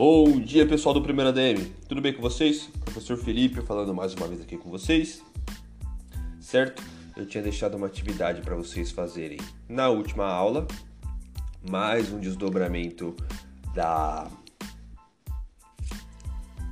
Bom dia, pessoal do Primeira DM. Tudo bem com vocês? Professor Felipe falando mais uma vez aqui com vocês. Certo? Eu tinha deixado uma atividade para vocês fazerem na última aula, mais um desdobramento da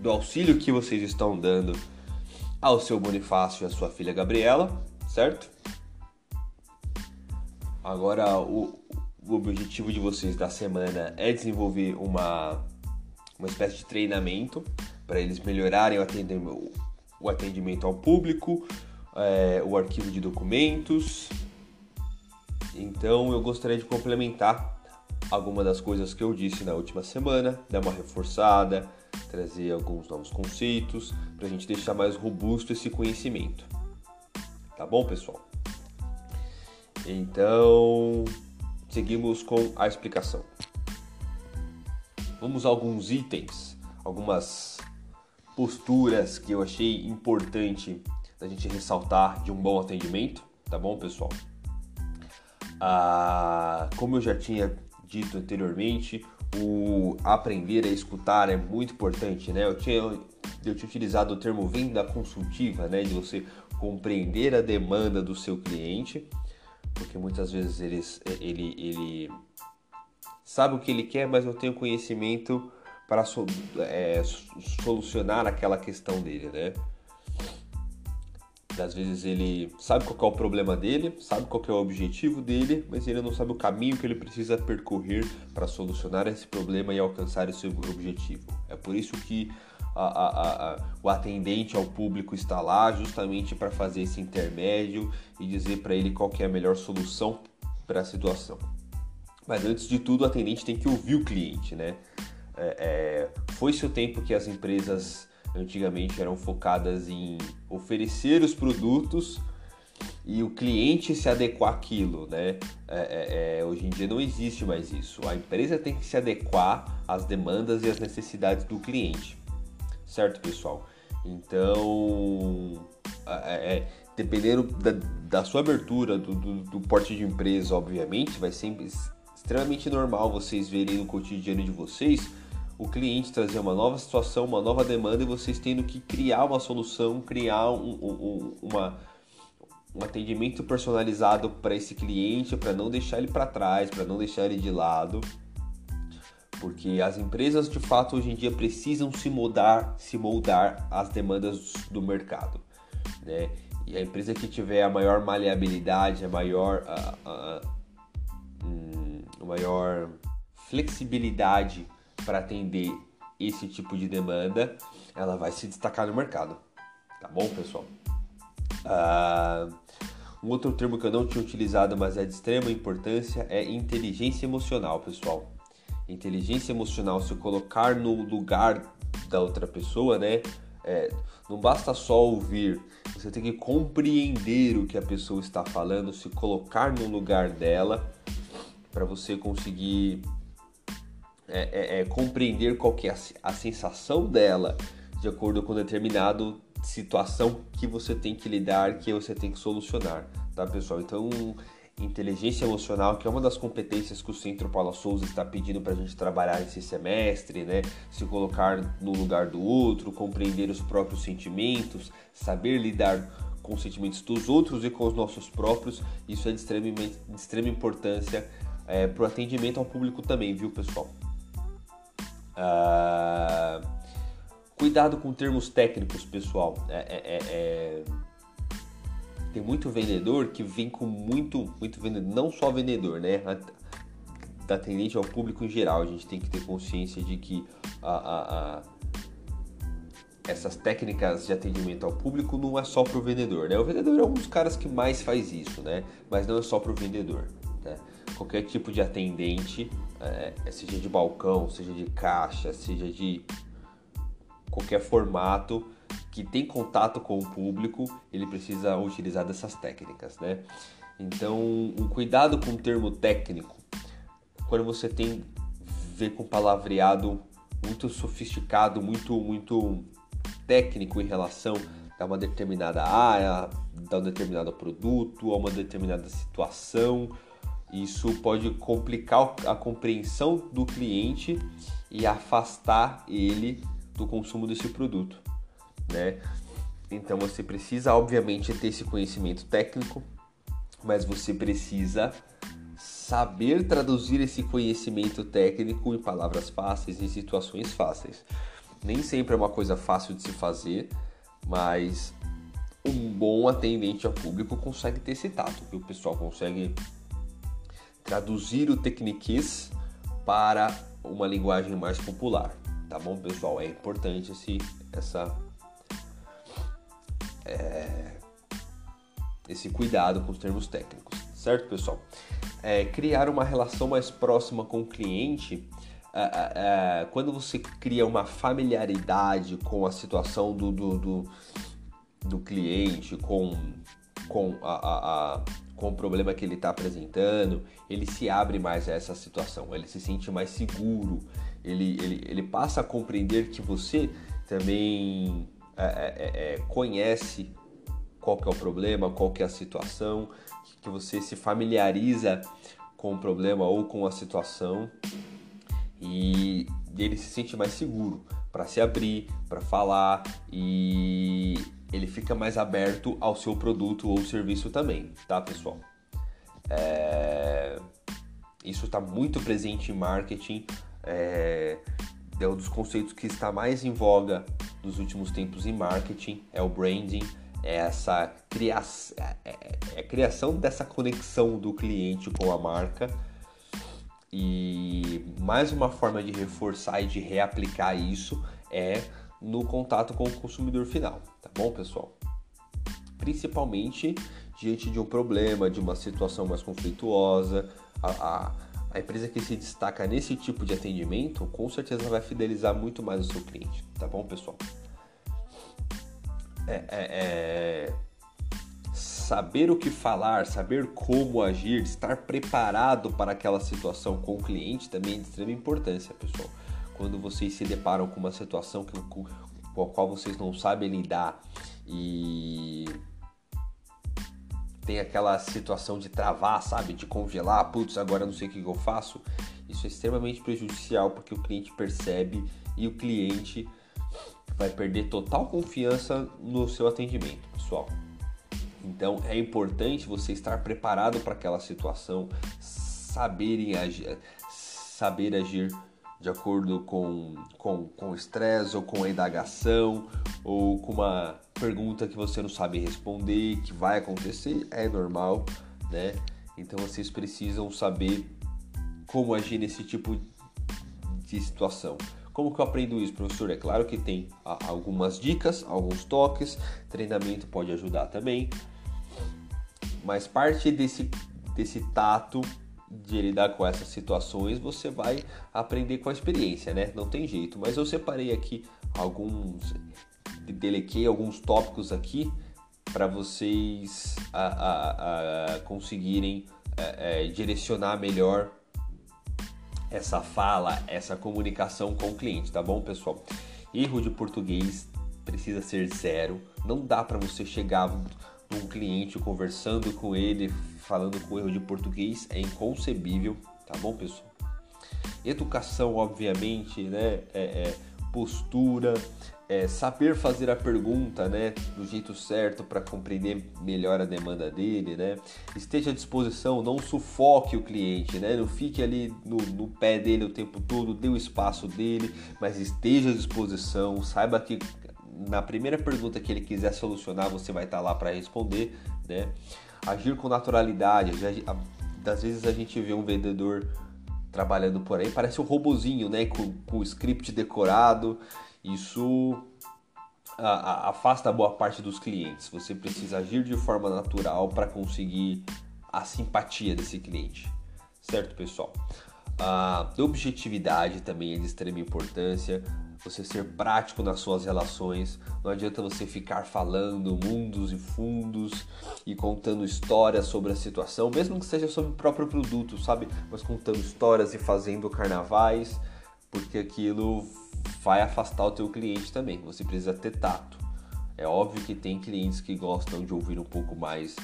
do auxílio que vocês estão dando ao seu Bonifácio e à sua filha Gabriela, certo? Agora o, o objetivo de vocês da semana é desenvolver uma uma espécie de treinamento para eles melhorarem o atendimento, o atendimento ao público, é, o arquivo de documentos. Então eu gostaria de complementar algumas das coisas que eu disse na última semana, dar uma reforçada, trazer alguns novos conceitos para a gente deixar mais robusto esse conhecimento. Tá bom, pessoal? Então, seguimos com a explicação. Vamos a alguns itens, algumas posturas que eu achei importante da gente ressaltar de um bom atendimento, tá bom, pessoal? Ah, como eu já tinha dito anteriormente, o aprender a escutar é muito importante, né? Eu tinha, eu tinha utilizado o termo venda consultiva, né? De você compreender a demanda do seu cliente, porque muitas vezes eles, ele, ele sabe o que ele quer, mas não tem o conhecimento para so, é, solucionar aquela questão dele, né? Às vezes ele sabe qual é o problema dele, sabe qual é o objetivo dele, mas ele não sabe o caminho que ele precisa percorrer para solucionar esse problema e alcançar esse objetivo. É por isso que a, a, a, o atendente ao público está lá justamente para fazer esse intermédio e dizer para ele qual é a melhor solução para a situação. Mas antes de tudo, o atendente tem que ouvir o cliente, né? É, é, Foi-se o tempo que as empresas antigamente eram focadas em oferecer os produtos e o cliente se adequar àquilo, né? É, é, é, hoje em dia não existe mais isso. A empresa tem que se adequar às demandas e às necessidades do cliente, certo, pessoal? Então, é, é, dependendo da, da, sua abertura, do, do, do porte de empresa, obviamente, vai sempre extremamente normal vocês verem no cotidiano de vocês o cliente trazer uma nova situação, uma nova demanda e vocês tendo que criar uma solução, criar um, um, uma, um atendimento personalizado para esse cliente, para não deixar ele para trás, para não deixar ele de lado. Porque as empresas de fato hoje em dia precisam se moldar, se moldar às demandas do mercado. Né? E a empresa que tiver a maior maleabilidade, a maior. A, maior flexibilidade para atender esse tipo de demanda, ela vai se destacar no mercado. Tá bom, pessoal? Uh, um outro termo que eu não tinha utilizado, mas é de extrema importância, é inteligência emocional, pessoal. Inteligência emocional, se colocar no lugar da outra pessoa, né? É, não basta só ouvir, você tem que compreender o que a pessoa está falando, se colocar no lugar dela para você conseguir é, é, é, compreender qual que é a, a, sensação dela de acordo com determinada situação que você tem que lidar, que você tem que solucionar, tá pessoal? Então, inteligência emocional, que é uma das competências que o Centro Paula Souza está pedindo para a gente trabalhar esse semestre, né? Se colocar no lugar do outro, compreender os próprios sentimentos, saber lidar com os sentimentos dos outros e com os nossos próprios, isso é de extrema, de extrema importância é, para o atendimento ao público também, viu, pessoal? Ah, cuidado com termos técnicos, pessoal. É, é, é, é, tem muito vendedor que vem com muito, muito vendedor, não só vendedor, né? Da atendente ao público em geral. A gente tem que ter consciência de que a, a, a essas técnicas de atendimento ao público não é só para o vendedor, né? O vendedor é um dos caras que mais faz isso, né? Mas não é só para o vendedor. Qualquer tipo de atendente, é, seja de balcão, seja de caixa, seja de qualquer formato que tem contato com o público, ele precisa utilizar dessas técnicas, né? Então, um cuidado com o termo técnico. Quando você tem ver com palavreado muito sofisticado, muito muito técnico em relação a uma determinada área, a um determinado produto, a uma determinada situação, isso pode complicar a compreensão do cliente e afastar ele do consumo desse produto, né? Então você precisa, obviamente, ter esse conhecimento técnico, mas você precisa saber traduzir esse conhecimento técnico em palavras fáceis, em situações fáceis. Nem sempre é uma coisa fácil de se fazer, mas um bom atendente ao público consegue ter esse tato, que o pessoal consegue traduzir o tecniquez para uma linguagem mais popular, tá bom, pessoal? É importante esse, essa, é, esse cuidado com os termos técnicos, certo, pessoal? É, criar uma relação mais próxima com o cliente é, é, é, quando você cria uma familiaridade com a situação do, do, do, do cliente, com, com, a, a, a, com o problema que ele está apresentando, ele se abre mais a essa situação, ele se sente mais seguro, ele, ele, ele passa a compreender que você também é, é, é, conhece qual que é o problema, qual que é a situação, que você se familiariza com o problema ou com a situação e ele se sente mais seguro para se abrir, para falar e ele fica mais aberto ao seu produto ou serviço também, tá pessoal? É... Isso está muito presente em marketing, é... é um dos conceitos que está mais em voga nos últimos tempos em marketing, é o branding, é essa criação, é, é, é a criação dessa conexão do cliente com a marca e mais uma forma de reforçar e de reaplicar isso é no contato com o consumidor final, tá bom, pessoal? Principalmente diante de um problema, de uma situação mais conflituosa, a, a, a empresa que se destaca nesse tipo de atendimento com certeza vai fidelizar muito mais o seu cliente, tá bom, pessoal? é, é, é saber o que falar, saber como agir, estar preparado para aquela situação com o cliente também é de extrema importância, pessoal. Quando vocês se deparam com uma situação que, com, a qual vocês não sabem lidar e tem aquela situação de travar, sabe, de congelar, putz, agora não sei o que eu faço, isso é extremamente prejudicial porque o cliente percebe e o cliente vai perder total confiança no seu atendimento, pessoal. Então é importante você estar preparado para aquela situação, saber agir, saber agir de acordo com com com estresse ou com a indagação ou com uma pergunta que você não sabe responder, que vai acontecer, é normal, né? Então vocês precisam saber como agir nesse tipo de situação. Como que eu aprendo isso, professor? É claro que tem algumas dicas, alguns toques, treinamento pode ajudar também, mas parte desse, desse tato de lidar com essas situações você vai aprender com a experiência, né? Não tem jeito. Mas eu separei aqui alguns, delequei alguns tópicos aqui para vocês a, a, a conseguirem é, é, direcionar melhor essa fala, essa comunicação com o cliente, tá bom, pessoal? Erro de português precisa ser zero. Não dá para você chegar um cliente conversando com ele, falando com erro de português, é inconcebível, tá bom, pessoal? Educação, obviamente, né? É, é, postura, é, saber fazer a pergunta, né, do jeito certo para compreender melhor a demanda dele, né? Esteja à disposição, não sufoque o cliente, né? Não fique ali no, no pé dele o tempo todo, dê o espaço dele, mas esteja à disposição, saiba que na primeira pergunta que ele quiser solucionar, você vai estar lá para responder, né? Agir com naturalidade. Das vezes a gente vê um vendedor trabalhando por aí, parece um robozinho, né? Com, com o script decorado. Isso afasta boa parte dos clientes. Você precisa agir de forma natural para conseguir a simpatia desse cliente, certo, pessoal? A objetividade também é de extrema importância você ser prático nas suas relações. Não adianta você ficar falando mundos e fundos e contando histórias sobre a situação, mesmo que seja sobre o próprio produto, sabe? Mas contando histórias e fazendo carnavais, porque aquilo vai afastar o teu cliente também. Você precisa ter tato. É óbvio que tem clientes que gostam de ouvir um pouco mais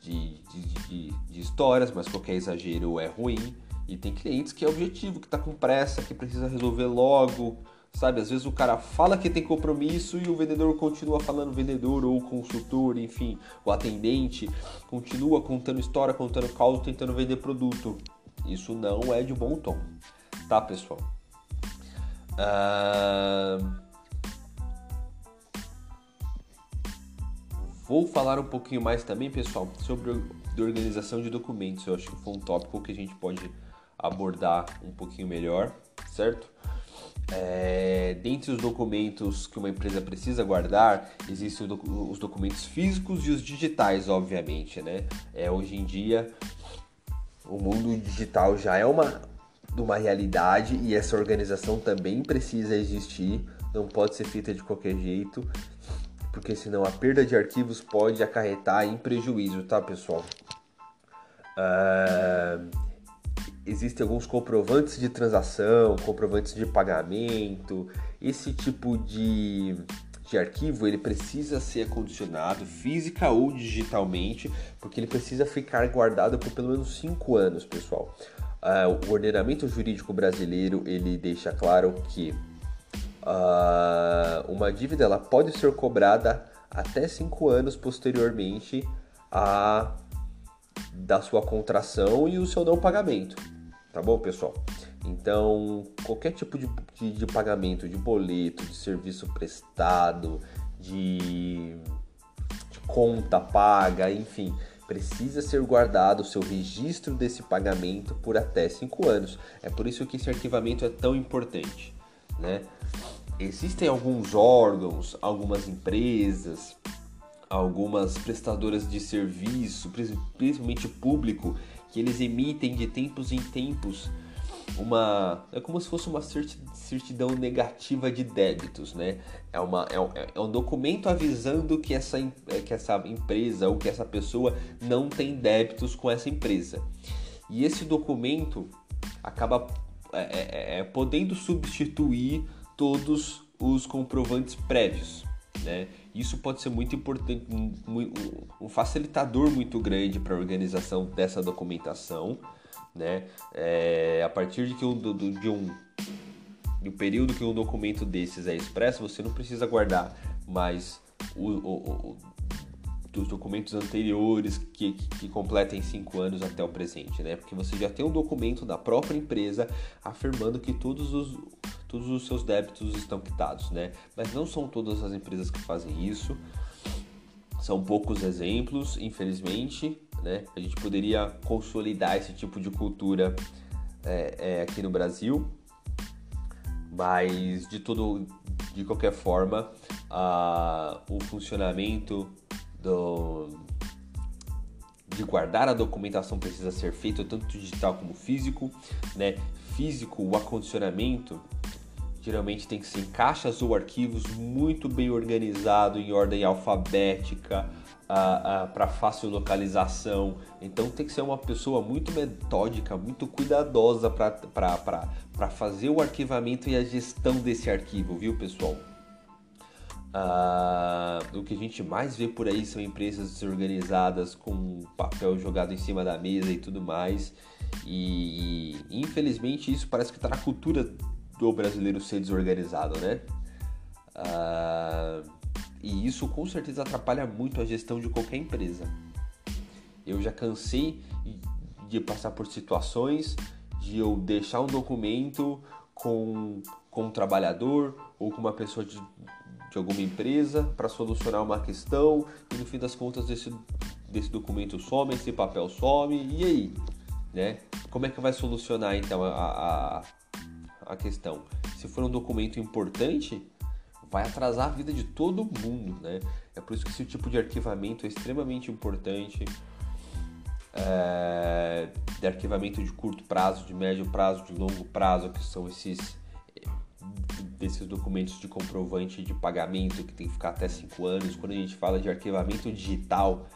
de, de, de, de histórias, mas qualquer exagero é ruim. E tem clientes que é objetivo, que está com pressa, que precisa resolver logo, sabe? Às vezes o cara fala que tem compromisso e o vendedor continua falando vendedor ou consultor, enfim, o atendente continua contando história, contando causa, tentando vender produto. Isso não é de bom tom, tá, pessoal? Uh... Vou falar um pouquinho mais também, pessoal, sobre organização de documentos. Eu acho que foi um tópico que a gente pode abordar um pouquinho melhor, certo? É, dentre os documentos que uma empresa precisa guardar, existem os documentos físicos e os digitais, obviamente, né? É, hoje em dia, o mundo digital já é uma, uma realidade e essa organização também precisa existir, não pode ser feita de qualquer jeito, porque senão a perda de arquivos pode acarretar em prejuízo, tá, pessoal? Uh, existem alguns comprovantes de transação, comprovantes de pagamento, esse tipo de, de arquivo ele precisa ser acondicionado física ou digitalmente, porque ele precisa ficar guardado por pelo menos 5 anos, pessoal. Uh, o ordenamento jurídico brasileiro ele deixa claro que uh, uma dívida ela pode ser cobrada até 5 anos posteriormente a da sua contração e o seu não pagamento. Tá bom, pessoal? Então, qualquer tipo de, de, de pagamento, de boleto, de serviço prestado, de, de conta paga, enfim, precisa ser guardado o seu registro desse pagamento por até 5 anos. É por isso que esse arquivamento é tão importante, né? Existem alguns órgãos, algumas empresas, algumas prestadoras de serviço, principalmente público, que eles emitem de tempos em tempos uma é como se fosse uma certidão negativa de débitos, né? É, uma, é, um, é um documento avisando que essa, que essa empresa ou que essa pessoa não tem débitos com essa empresa. E esse documento acaba é, é, é, é podendo substituir todos os comprovantes prévios, né? Isso pode ser muito importante, um, facilitador muito grande para a organização dessa documentação, né? É, a partir de que um, de um do período que um documento desses é expresso, você não precisa guardar mais o, o, o dos documentos anteriores que, que, que, completem cinco anos até o presente, né? Porque você já tem um documento da própria empresa afirmando que todos os, todos os seus débitos estão quitados, né? Mas não são todas as empresas que fazem isso. São poucos exemplos, infelizmente, né? A gente poderia consolidar esse tipo de cultura é, é, aqui no Brasil, mas de todo, de qualquer forma, a, o funcionamento do, de guardar a documentação precisa ser feito tanto digital como físico, né? Físico, o acondicionamento geralmente tem que ser caixas ou arquivos muito bem organizado em ordem alfabética uh, uh, para fácil localização. Então tem que ser uma pessoa muito metódica, muito cuidadosa para fazer o arquivamento e a gestão desse arquivo, viu pessoal? Uh, o que a gente mais vê por aí são empresas desorganizadas com papel jogado em cima da mesa e tudo mais. E, e infelizmente isso parece que está na cultura do brasileiro ser desorganizado, né? Uh, e isso com certeza atrapalha muito a gestão de qualquer empresa. Eu já cansei de passar por situações de eu deixar um documento com, com um trabalhador ou com uma pessoa de, de alguma empresa para solucionar uma questão e no fim das contas esse, desse documento some, esse papel some e aí? Né? Como é que vai solucionar então a, a, a questão. Se for um documento importante, vai atrasar a vida de todo mundo, né? É por isso que esse tipo de arquivamento é extremamente importante. É, de arquivamento de curto prazo, de médio prazo, de longo prazo, que são esses desses documentos de comprovante de pagamento que tem que ficar até 5 anos. Quando a gente fala de arquivamento digital,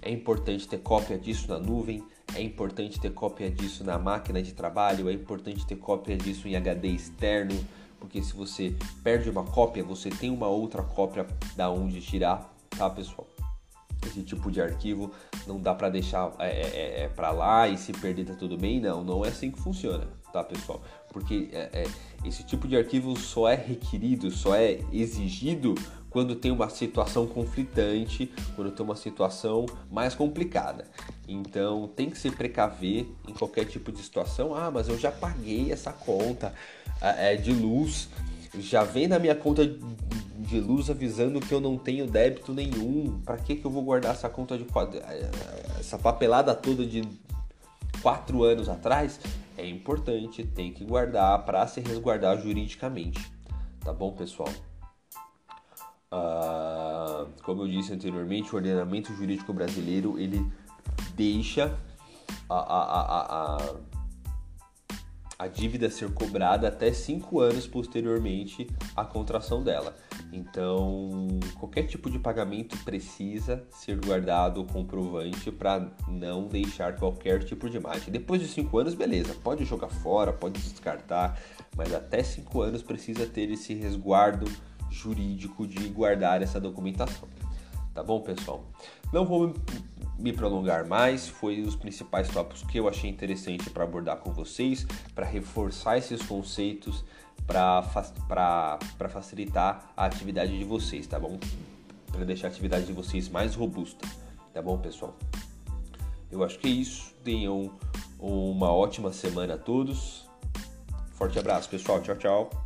é importante ter cópia disso na nuvem, é importante ter cópia disso na máquina de trabalho, é importante ter cópia disso em HD externo, porque se você perde uma cópia, você tem uma outra cópia da onde tirar, tá, pessoal? esse tipo de arquivo não dá para deixar é, é, é, é para lá e se perder tá tudo bem. Não, não é assim que funciona, tá pessoal? Porque é, é, esse tipo de arquivo só é requerido, só é exigido quando tem uma situação conflitante, quando tem uma situação mais complicada. Então tem que se precaver em qualquer tipo de situação. Ah, mas eu já paguei essa conta é, de luz, já vem na minha conta de luz avisando que eu não tenho débito nenhum. Para que que eu vou guardar essa conta de essa papelada toda de quatro anos atrás? É importante, tem que guardar para se resguardar juridicamente, tá bom, pessoal? Uh, como eu disse anteriormente, o ordenamento jurídico brasileiro ele deixa a, a, a, a, dívida ser cobrada até cinco anos posteriormente à contração dela. Então, qualquer tipo de pagamento precisa ser guardado comprovante para não deixar qualquer tipo de margem. Depois de cinco anos, beleza, pode jogar fora, pode descartar, mas até cinco anos precisa ter esse resguardo jurídico de guardar essa documentação. Tá bom, pessoal? Não vou me prolongar mais, foi os principais tópicos que eu achei interessante para abordar com vocês, para reforçar esses conceitos, para facilitar a atividade de vocês, tá bom? Para deixar a atividade de vocês mais robusta, tá bom, pessoal? Eu acho que é isso. Tenham uma ótima semana a todos. Forte abraço, pessoal. Tchau, tchau.